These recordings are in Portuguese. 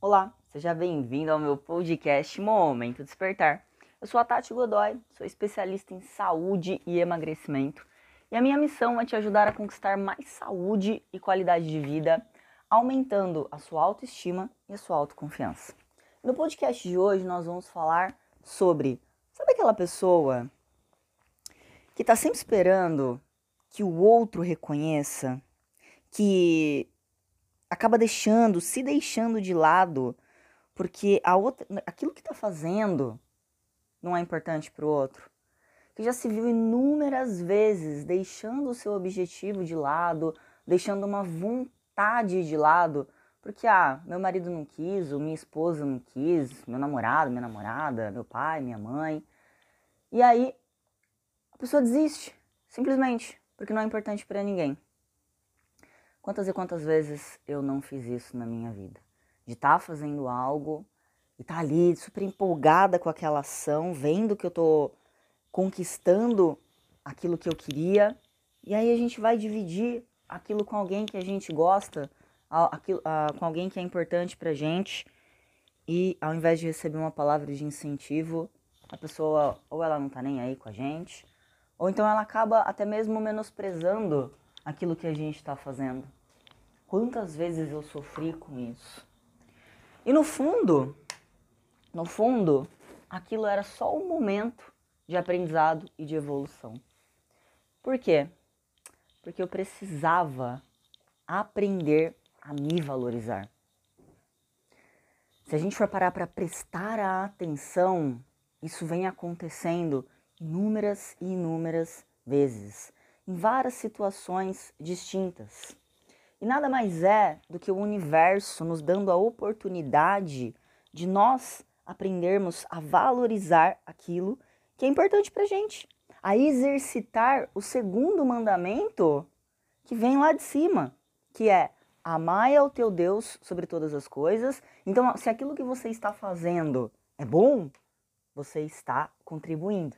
Olá, seja bem-vindo ao meu podcast Momento Despertar. Eu sou a Tati Godoy, sou especialista em saúde e emagrecimento, e a minha missão é te ajudar a conquistar mais saúde e qualidade de vida, aumentando a sua autoestima e a sua autoconfiança. No podcast de hoje nós vamos falar sobre, sabe aquela pessoa que está sempre esperando que o outro reconheça, que acaba deixando, se deixando de lado, porque a outra, aquilo que está fazendo não é importante para o outro. Que já se viu inúmeras vezes deixando o seu objetivo de lado, deixando uma vontade de lado, porque ah, meu marido não quis, ou minha esposa não quis, meu namorado, minha namorada, meu pai, minha mãe. E aí a pessoa desiste, simplesmente, porque não é importante para ninguém. Quantas e quantas vezes eu não fiz isso na minha vida? De estar tá fazendo algo e estar tá ali super empolgada com aquela ação, vendo que eu tô conquistando aquilo que eu queria, e aí a gente vai dividir aquilo com alguém que a gente gosta, aquilo, com alguém que é importante pra gente, e ao invés de receber uma palavra de incentivo, a pessoa ou ela não tá nem aí com a gente, ou então ela acaba até mesmo menosprezando aquilo que a gente está fazendo. Quantas vezes eu sofri com isso? E no fundo, no fundo, aquilo era só um momento de aprendizado e de evolução. Por quê? Porque eu precisava aprender a me valorizar. Se a gente for parar para prestar a atenção, isso vem acontecendo inúmeras e inúmeras vezes, em várias situações distintas. E nada mais é do que o universo nos dando a oportunidade de nós aprendermos a valorizar aquilo que é importante para gente, a exercitar o segundo mandamento que vem lá de cima, que é amar ao teu Deus sobre todas as coisas. Então, se aquilo que você está fazendo é bom, você está contribuindo.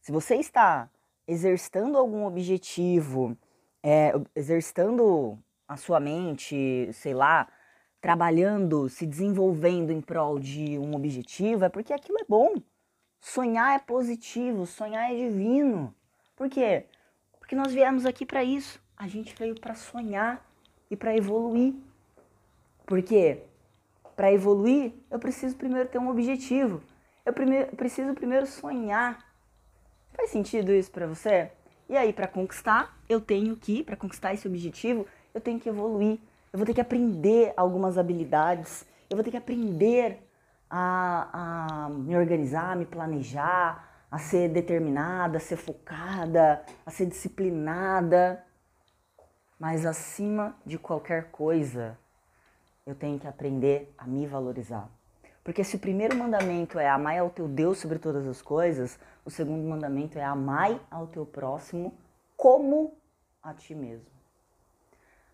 Se você está exercitando algum objetivo, é, exercitando a sua mente, sei lá, trabalhando, se desenvolvendo em prol de um objetivo, é porque aquilo é bom. Sonhar é positivo, sonhar é divino. Por quê? Porque nós viemos aqui para isso. A gente veio para sonhar e para evoluir. Por quê? Para evoluir, eu preciso primeiro ter um objetivo. Eu preciso primeiro sonhar. Faz sentido isso para você? E aí, para conquistar, eu tenho que, para conquistar esse objetivo, eu tenho que evoluir. Eu vou ter que aprender algumas habilidades. Eu vou ter que aprender a, a me organizar, a me planejar, a ser determinada, a ser focada, a ser disciplinada. Mas acima de qualquer coisa, eu tenho que aprender a me valorizar. Porque se o primeiro mandamento é amar ao teu Deus sobre todas as coisas, o segundo mandamento é amar ao teu próximo como a ti mesmo.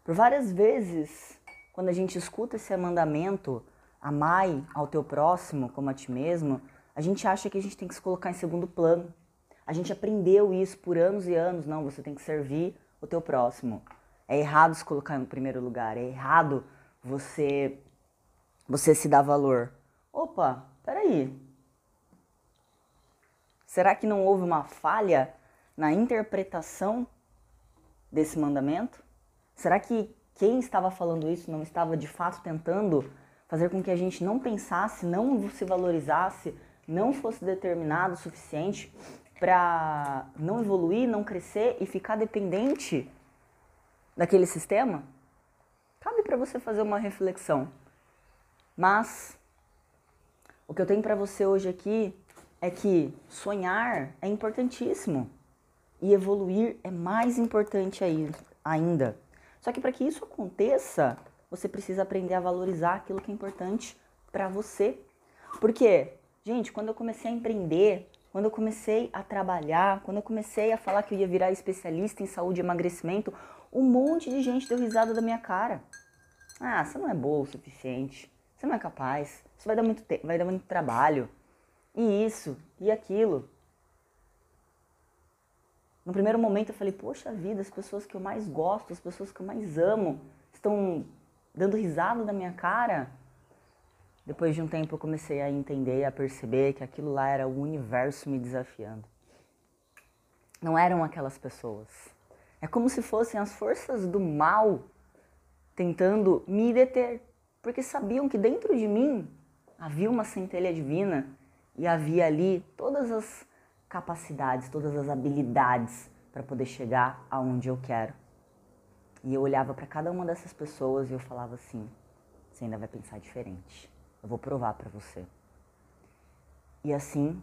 Por várias vezes, quando a gente escuta esse mandamento, amai ao teu próximo como a ti mesmo, a gente acha que a gente tem que se colocar em segundo plano. A gente aprendeu isso por anos e anos. Não, você tem que servir o teu próximo. É errado se colocar no primeiro lugar. É errado você você se dar valor opa, peraí. Será que não houve uma falha na interpretação desse mandamento? Será que quem estava falando isso não estava de fato tentando fazer com que a gente não pensasse, não se valorizasse, não fosse determinado o suficiente para não evoluir, não crescer e ficar dependente daquele sistema? Cabe para você fazer uma reflexão. Mas o que eu tenho para você hoje aqui é que sonhar é importantíssimo e evoluir é mais importante ainda. Só que para que isso aconteça, você precisa aprender a valorizar aquilo que é importante para você. Porque, gente, quando eu comecei a empreender, quando eu comecei a trabalhar, quando eu comecei a falar que eu ia virar especialista em saúde e emagrecimento, um monte de gente deu risada da minha cara. Ah, você não é boa o suficiente. Você não é capaz. Isso vai dar muito tempo, vai dar muito trabalho. E isso, e aquilo. No primeiro momento eu falei, poxa vida, as pessoas que eu mais gosto, as pessoas que eu mais amo, estão dando risada da minha cara. Depois de um tempo eu comecei a entender, a perceber que aquilo lá era o universo me desafiando. Não eram aquelas pessoas. É como se fossem as forças do mal tentando me deter, porque sabiam que dentro de mim havia uma centelha divina e havia ali todas as capacidades, todas as habilidades para poder chegar aonde eu quero. E eu olhava para cada uma dessas pessoas e eu falava assim: você ainda vai pensar diferente. Eu vou provar para você. E assim,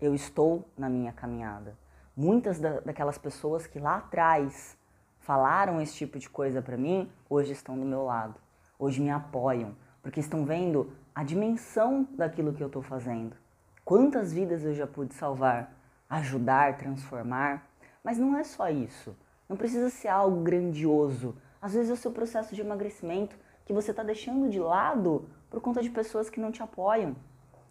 eu estou na minha caminhada. Muitas da, daquelas pessoas que lá atrás falaram esse tipo de coisa para mim, hoje estão do meu lado. Hoje me apoiam, porque estão vendo a dimensão daquilo que eu estou fazendo. Quantas vidas eu já pude salvar, ajudar, transformar. Mas não é só isso. Não precisa ser algo grandioso. Às vezes é o seu processo de emagrecimento que você está deixando de lado por conta de pessoas que não te apoiam.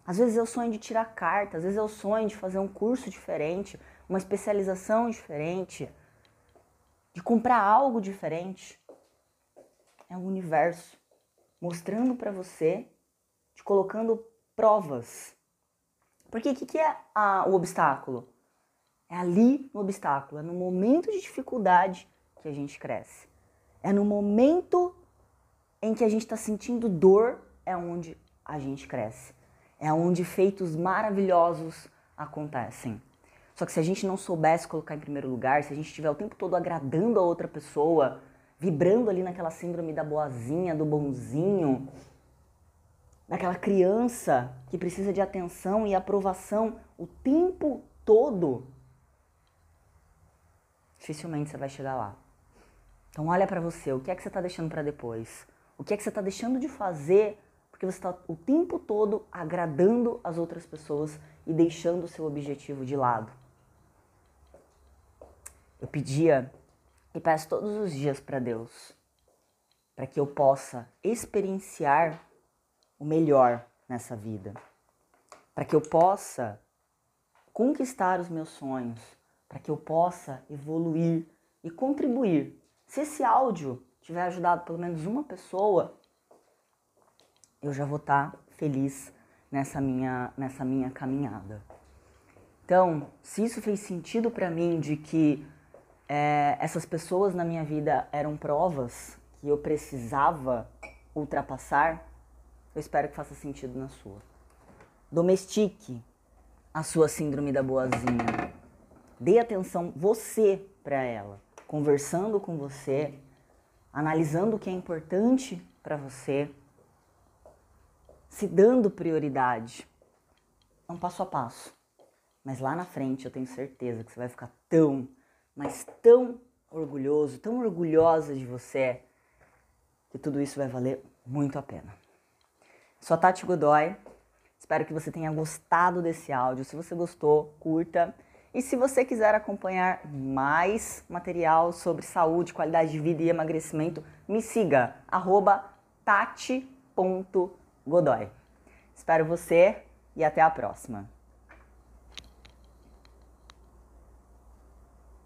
Às vezes é o sonho de tirar carta, às vezes é o sonho de fazer um curso diferente, uma especialização diferente, de comprar algo diferente. É o universo mostrando para você, te colocando provas. Porque o que, que, é a, o obstáculo? É ali no obstáculo, é no momento de dificuldade que a gente cresce. É no momento em que a gente está sentindo dor é onde a gente cresce. É onde feitos maravilhosos acontecem. Só que se a gente não soubesse colocar em primeiro lugar, se a gente estiver o tempo todo agradando a outra pessoa, vibrando ali naquela síndrome da boazinha, do bonzinho, daquela criança que precisa de atenção e aprovação o tempo todo, dificilmente você vai chegar lá. Então olha para você, o que é que você está deixando para depois? O que é que você está deixando de fazer porque você está o tempo todo agradando as outras pessoas e deixando o seu objetivo de lado. Eu pedia e peço todos os dias para Deus para que eu possa experienciar o melhor nessa vida, para que eu possa conquistar os meus sonhos, para que eu possa evoluir e contribuir. Se esse áudio tiver ajudado pelo menos uma pessoa, eu já vou estar tá feliz nessa minha, nessa minha caminhada. Então, se isso fez sentido para mim de que é, essas pessoas na minha vida eram provas que eu precisava ultrapassar, eu espero que faça sentido na sua. Domestique a sua síndrome da boazinha. Dê atenção você para ela, conversando com você, analisando o que é importante para você se dando prioridade. É um passo a passo. Mas lá na frente eu tenho certeza que você vai ficar tão, mas tão orgulhoso, tão orgulhosa de você, que tudo isso vai valer muito a pena. Sou a Tati Godoy. Espero que você tenha gostado desse áudio. Se você gostou, curta. E se você quiser acompanhar mais material sobre saúde, qualidade de vida e emagrecimento, me siga, tati.godoy. Godoy. Espero você e até a próxima.